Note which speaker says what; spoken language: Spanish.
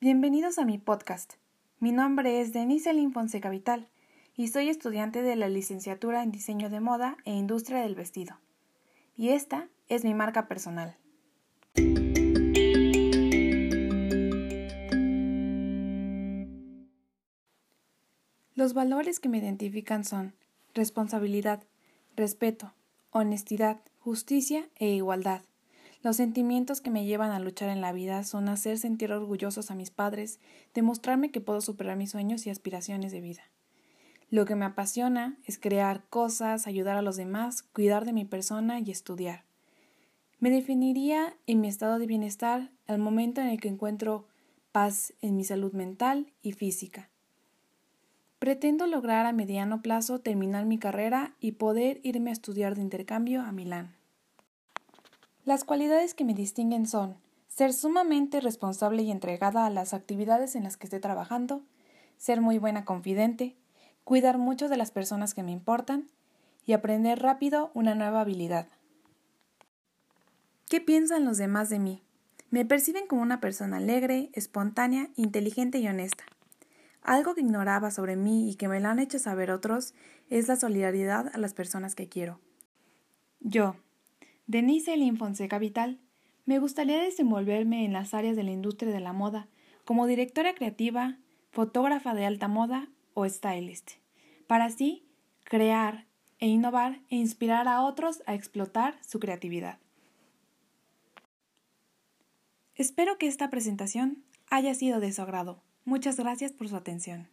Speaker 1: Bienvenidos a mi podcast. Mi nombre es Denise Elin Fonseca Vital y soy estudiante de la licenciatura en Diseño de Moda e Industria del Vestido. Y esta es mi marca personal. Los valores que me identifican son responsabilidad, respeto, honestidad, justicia e igualdad. Los sentimientos que me llevan a luchar en la vida son hacer sentir orgullosos a mis padres, demostrarme que puedo superar mis sueños y aspiraciones de vida. Lo que me apasiona es crear cosas, ayudar a los demás, cuidar de mi persona y estudiar. Me definiría en mi estado de bienestar al momento en el que encuentro paz en mi salud mental y física. Pretendo lograr a mediano plazo terminar mi carrera y poder irme a estudiar de intercambio a Milán. Las cualidades que me distinguen son ser sumamente responsable y entregada a las actividades en las que esté trabajando, ser muy buena confidente, cuidar mucho de las personas que me importan y aprender rápido una nueva habilidad. ¿Qué piensan los demás de mí? Me perciben como una persona alegre, espontánea, inteligente y honesta. Algo que ignoraba sobre mí y que me lo han hecho saber otros es la solidaridad a las personas que quiero. Yo, Denise Elin Fonseca Vital, me gustaría desenvolverme en las áreas de la industria de la moda, como directora creativa, fotógrafa de alta moda o stylist, para así crear e innovar e inspirar a otros a explotar su creatividad. Espero que esta presentación haya sido de su agrado. Muchas gracias por su atención.